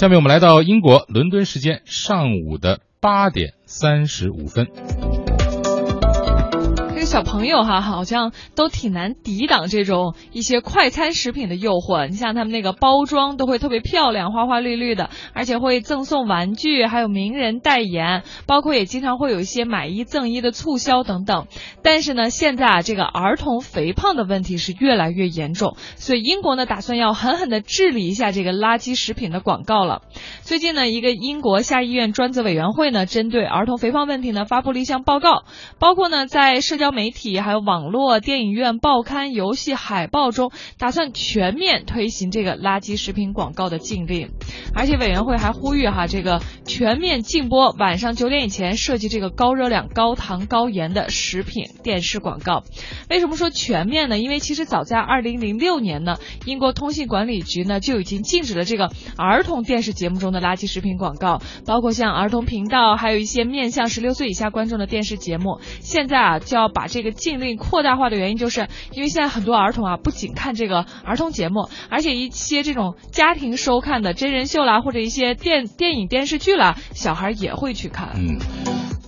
下面我们来到英国伦敦时间上午的八点三十五分。小朋友哈，好像都挺难抵挡这种一些快餐食品的诱惑。你像他们那个包装都会特别漂亮，花花绿绿的，而且会赠送玩具，还有名人代言，包括也经常会有一些买一赠一的促销等等。但是呢，现在啊，这个儿童肥胖的问题是越来越严重，所以英国呢打算要狠狠的治理一下这个垃圾食品的广告了。最近呢，一个英国下议院专责委员会呢，针对儿童肥胖问题呢，发布了一项报告，包括呢在社交。媒体还有网络、电影院、报刊、游戏海报中，打算全面推行这个垃圾食品广告的禁令，而且委员会还呼吁哈，这个全面禁播晚上九点以前涉及这个高热量、高糖、高盐的食品电视广告。为什么说全面呢？因为其实早在二零零六年呢，英国通信管理局呢就已经禁止了这个儿童电视节目中的垃圾食品广告，包括像儿童频道，还有一些面向十六岁以下观众的电视节目。现在啊，就要把这个禁令扩大化的原因，就是因为现在很多儿童啊，不仅看这个儿童节目，而且一些这种家庭收看的真人秀啦，或者一些电电影电视剧啦，小孩也会去看。嗯，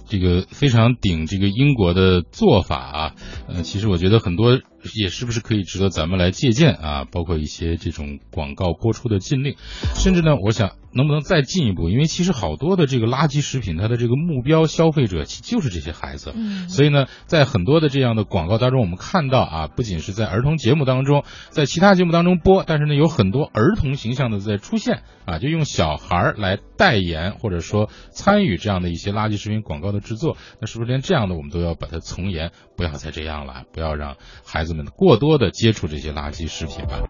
这个非常顶这个英国的做法啊，呃，其实我觉得很多。也是不是可以值得咱们来借鉴啊？包括一些这种广告播出的禁令，甚至呢，我想能不能再进一步？因为其实好多的这个垃圾食品，它的这个目标消费者其就是这些孩子，嗯，所以呢，在很多的这样的广告当中，我们看到啊，不仅是在儿童节目当中，在其他节目当中播，但是呢，有很多儿童形象的在出现啊，就用小孩来代言或者说参与这样的一些垃圾食品广告的制作，那是不是连这样的我们都要把它从严？不要再这样了，不要让孩子。们过多的接触这些垃圾食品吧。